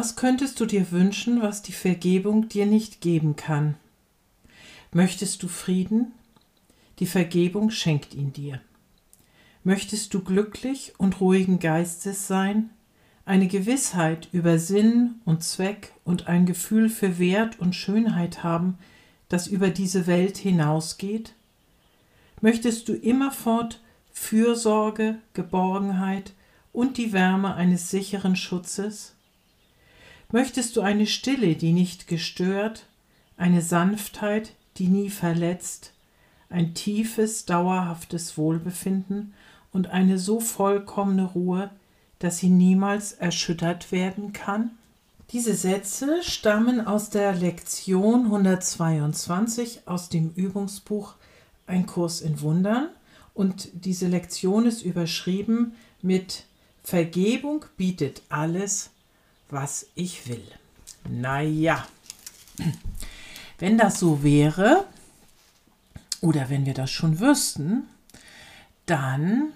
Was könntest du dir wünschen, was die Vergebung dir nicht geben kann? Möchtest du Frieden? Die Vergebung schenkt ihn dir. Möchtest du glücklich und ruhigen Geistes sein? Eine Gewissheit über Sinn und Zweck und ein Gefühl für Wert und Schönheit haben, das über diese Welt hinausgeht? Möchtest du immerfort Fürsorge, Geborgenheit und die Wärme eines sicheren Schutzes? Möchtest du eine Stille, die nicht gestört, eine Sanftheit, die nie verletzt, ein tiefes, dauerhaftes Wohlbefinden und eine so vollkommene Ruhe, dass sie niemals erschüttert werden kann? Diese Sätze stammen aus der Lektion 122 aus dem Übungsbuch Ein Kurs in Wundern und diese Lektion ist überschrieben mit Vergebung bietet alles, was ich will. Naja, wenn das so wäre, oder wenn wir das schon wüssten, dann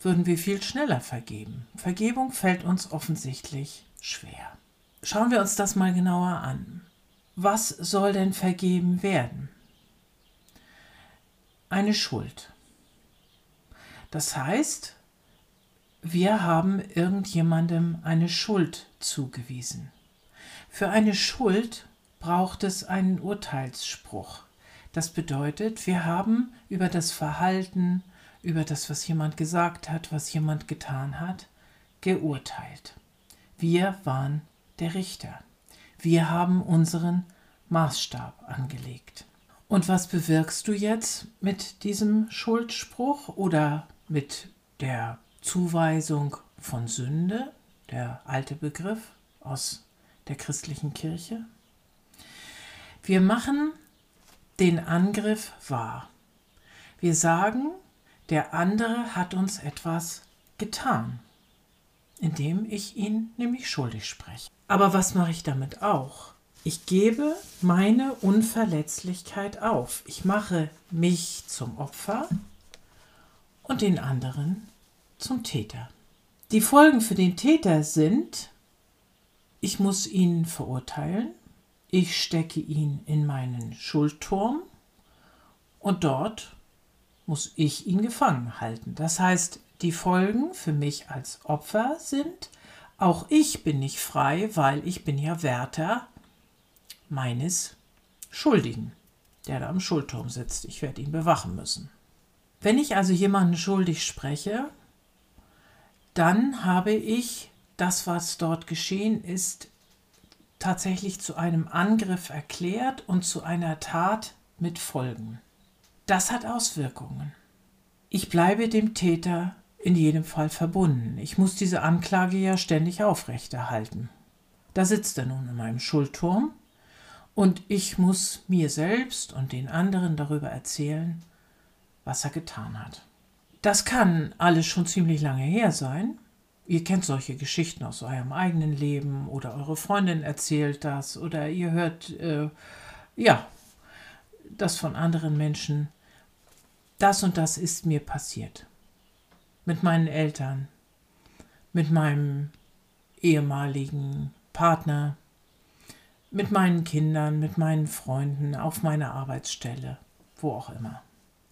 würden wir viel schneller vergeben. Vergebung fällt uns offensichtlich schwer. Schauen wir uns das mal genauer an. Was soll denn vergeben werden? Eine Schuld. Das heißt, wir haben irgendjemandem eine Schuld zugewiesen. Für eine Schuld braucht es einen Urteilsspruch. Das bedeutet, wir haben über das Verhalten, über das, was jemand gesagt hat, was jemand getan hat, geurteilt. Wir waren der Richter. Wir haben unseren Maßstab angelegt. Und was bewirkst du jetzt mit diesem Schuldspruch oder mit der Zuweisung von Sünde, der alte Begriff aus der christlichen Kirche. Wir machen den Angriff wahr. Wir sagen, der andere hat uns etwas getan, indem ich ihn nämlich schuldig spreche. Aber was mache ich damit auch? Ich gebe meine Unverletzlichkeit auf. Ich mache mich zum Opfer und den anderen zum Täter. Die Folgen für den Täter sind, ich muss ihn verurteilen, ich stecke ihn in meinen Schuldturm und dort muss ich ihn gefangen halten. Das heißt, die Folgen für mich als Opfer sind, auch ich bin nicht frei, weil ich bin ja Wärter meines Schuldigen, der da am Schuldturm sitzt. Ich werde ihn bewachen müssen. Wenn ich also jemanden schuldig spreche, dann habe ich das, was dort geschehen ist, tatsächlich zu einem Angriff erklärt und zu einer Tat mit Folgen. Das hat Auswirkungen. Ich bleibe dem Täter in jedem Fall verbunden. Ich muss diese Anklage ja ständig aufrechterhalten. Da sitzt er nun in meinem Schuldturm und ich muss mir selbst und den anderen darüber erzählen, was er getan hat. Das kann alles schon ziemlich lange her sein. Ihr kennt solche Geschichten aus eurem eigenen Leben oder eure Freundin erzählt das oder ihr hört, äh, ja, das von anderen Menschen. Das und das ist mir passiert. Mit meinen Eltern, mit meinem ehemaligen Partner, mit meinen Kindern, mit meinen Freunden, auf meiner Arbeitsstelle, wo auch immer.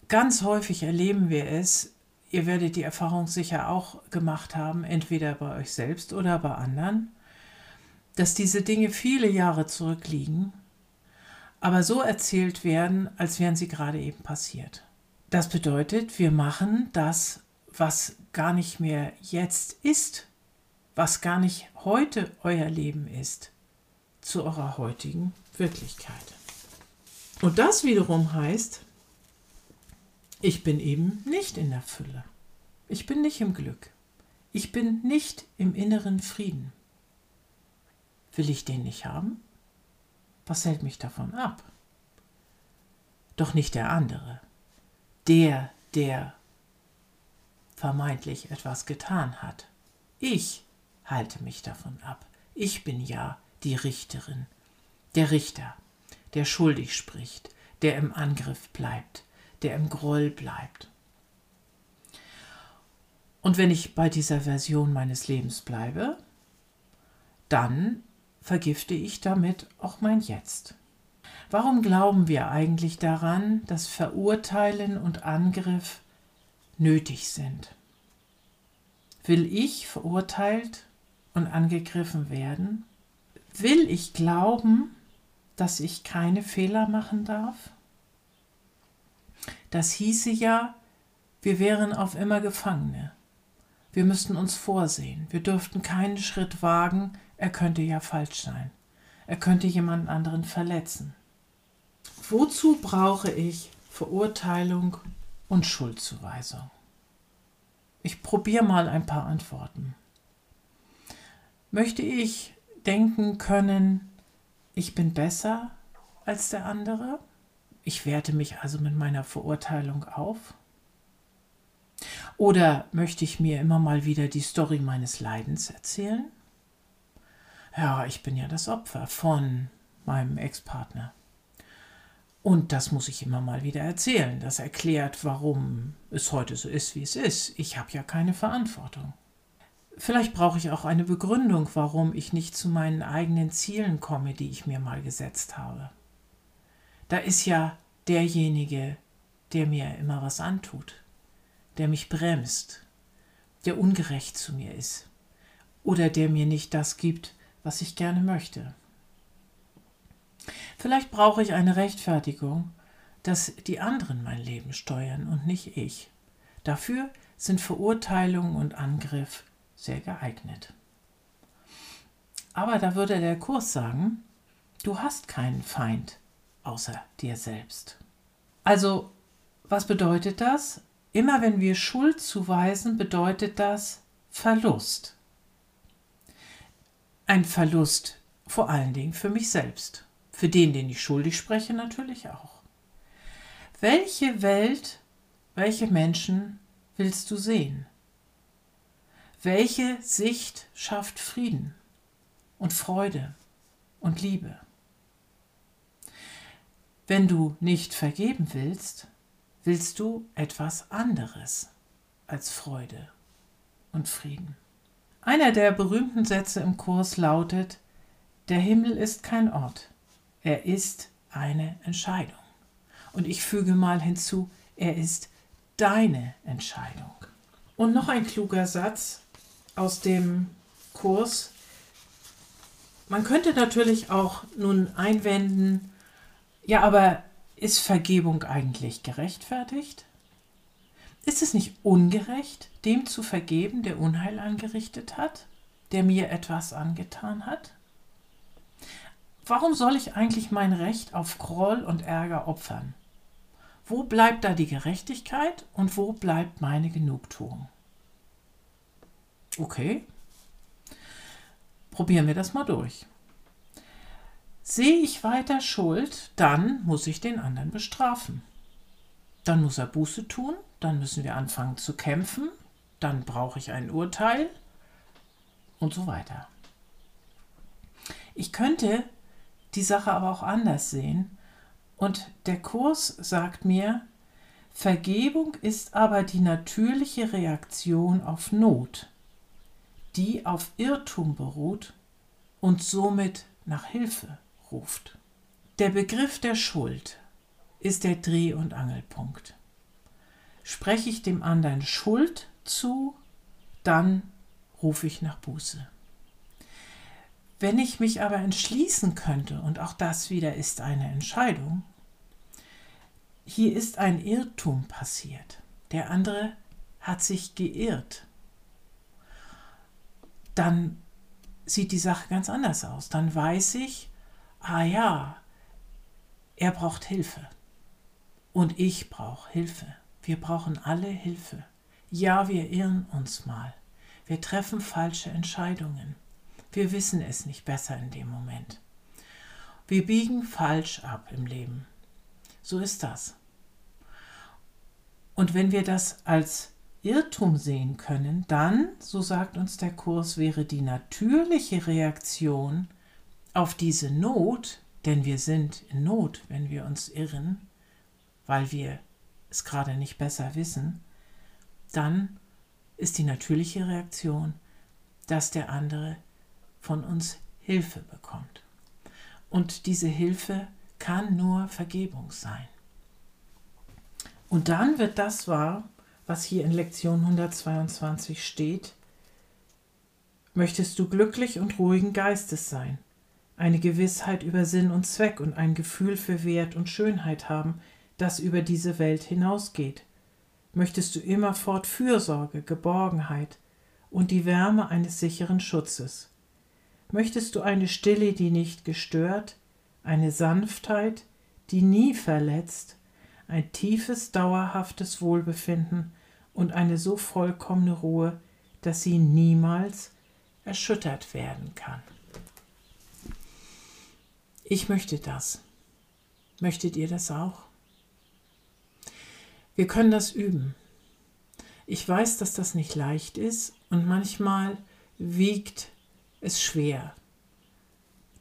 Ganz häufig erleben wir es, Ihr werdet die Erfahrung sicher auch gemacht haben, entweder bei euch selbst oder bei anderen, dass diese Dinge viele Jahre zurückliegen, aber so erzählt werden, als wären sie gerade eben passiert. Das bedeutet, wir machen das, was gar nicht mehr jetzt ist, was gar nicht heute euer Leben ist, zu eurer heutigen Wirklichkeit. Und das wiederum heißt, ich bin eben nicht in der Fülle. Ich bin nicht im Glück. Ich bin nicht im inneren Frieden. Will ich den nicht haben? Was hält mich davon ab? Doch nicht der andere. Der, der vermeintlich etwas getan hat. Ich halte mich davon ab. Ich bin ja die Richterin, der Richter, der schuldig spricht, der im Angriff bleibt, der im Groll bleibt. Und wenn ich bei dieser Version meines Lebens bleibe, dann vergifte ich damit auch mein Jetzt. Warum glauben wir eigentlich daran, dass Verurteilen und Angriff nötig sind? Will ich verurteilt und angegriffen werden? Will ich glauben, dass ich keine Fehler machen darf? Das hieße ja, wir wären auf immer Gefangene. Wir müssten uns vorsehen. Wir dürften keinen Schritt wagen, er könnte ja falsch sein. Er könnte jemand anderen verletzen. Wozu brauche ich Verurteilung und Schuldzuweisung? Ich probiere mal ein paar Antworten. Möchte ich denken können, ich bin besser als der andere? Ich werte mich also mit meiner Verurteilung auf? Oder möchte ich mir immer mal wieder die Story meines Leidens erzählen? Ja, ich bin ja das Opfer von meinem Ex-Partner. Und das muss ich immer mal wieder erzählen. Das erklärt, warum es heute so ist, wie es ist. Ich habe ja keine Verantwortung. Vielleicht brauche ich auch eine Begründung, warum ich nicht zu meinen eigenen Zielen komme, die ich mir mal gesetzt habe. Da ist ja derjenige, der mir immer was antut, der mich bremst, der ungerecht zu mir ist oder der mir nicht das gibt, was ich gerne möchte. Vielleicht brauche ich eine Rechtfertigung, dass die anderen mein Leben steuern und nicht ich. Dafür sind Verurteilung und Angriff sehr geeignet. Aber da würde der Kurs sagen, du hast keinen Feind außer dir selbst. Also, was bedeutet das? Immer wenn wir Schuld zuweisen, bedeutet das Verlust. Ein Verlust vor allen Dingen für mich selbst. Für den, den ich schuldig spreche, natürlich auch. Welche Welt, welche Menschen willst du sehen? Welche Sicht schafft Frieden und Freude und Liebe? Wenn du nicht vergeben willst, willst du etwas anderes als Freude und Frieden. Einer der berühmten Sätze im Kurs lautet, der Himmel ist kein Ort, er ist eine Entscheidung. Und ich füge mal hinzu, er ist deine Entscheidung. Und noch ein kluger Satz aus dem Kurs. Man könnte natürlich auch nun einwenden, ja, aber ist Vergebung eigentlich gerechtfertigt? Ist es nicht ungerecht, dem zu vergeben, der Unheil angerichtet hat, der mir etwas angetan hat? Warum soll ich eigentlich mein Recht auf Groll und Ärger opfern? Wo bleibt da die Gerechtigkeit und wo bleibt meine Genugtuung? Okay, probieren wir das mal durch. Sehe ich weiter Schuld, dann muss ich den anderen bestrafen. Dann muss er Buße tun, dann müssen wir anfangen zu kämpfen, dann brauche ich ein Urteil und so weiter. Ich könnte die Sache aber auch anders sehen und der Kurs sagt mir, Vergebung ist aber die natürliche Reaktion auf Not, die auf Irrtum beruht und somit nach Hilfe ruft. Der Begriff der Schuld ist der Dreh- und Angelpunkt. Spreche ich dem anderen Schuld zu, dann rufe ich nach Buße. Wenn ich mich aber entschließen könnte, und auch das wieder ist eine Entscheidung, hier ist ein Irrtum passiert. Der andere hat sich geirrt. Dann sieht die Sache ganz anders aus. Dann weiß ich, ah ja, er braucht Hilfe. Und ich brauche Hilfe. Wir brauchen alle Hilfe. Ja, wir irren uns mal. Wir treffen falsche Entscheidungen. Wir wissen es nicht besser in dem Moment. Wir biegen falsch ab im Leben. So ist das. Und wenn wir das als Irrtum sehen können, dann, so sagt uns der Kurs, wäre die natürliche Reaktion auf diese Not, denn wir sind in Not, wenn wir uns irren, weil wir es gerade nicht besser wissen, dann ist die natürliche Reaktion, dass der andere von uns Hilfe bekommt. Und diese Hilfe kann nur Vergebung sein. Und dann wird das wahr, was hier in Lektion 122 steht. Möchtest du glücklich und ruhigen Geistes sein, eine Gewissheit über Sinn und Zweck und ein Gefühl für Wert und Schönheit haben, das über diese Welt hinausgeht? Möchtest du immerfort Fürsorge, Geborgenheit und die Wärme eines sicheren Schutzes? Möchtest du eine Stille, die nicht gestört, eine Sanftheit, die nie verletzt, ein tiefes, dauerhaftes Wohlbefinden und eine so vollkommene Ruhe, dass sie niemals erschüttert werden kann. Ich möchte das. Möchtet ihr das auch? Wir können das üben. Ich weiß, dass das nicht leicht ist und manchmal wiegt es schwer,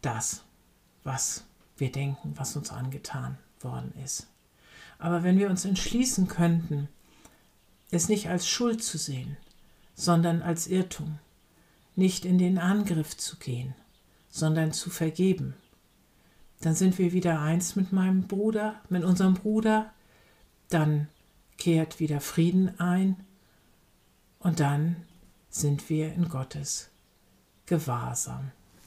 das, was wir denken, was uns angetan worden ist. Aber wenn wir uns entschließen könnten, es nicht als Schuld zu sehen, sondern als Irrtum, nicht in den Angriff zu gehen, sondern zu vergeben, dann sind wir wieder eins mit meinem Bruder, mit unserem Bruder, dann kehrt wieder Frieden ein und dann sind wir in Gottes Gewahrsam.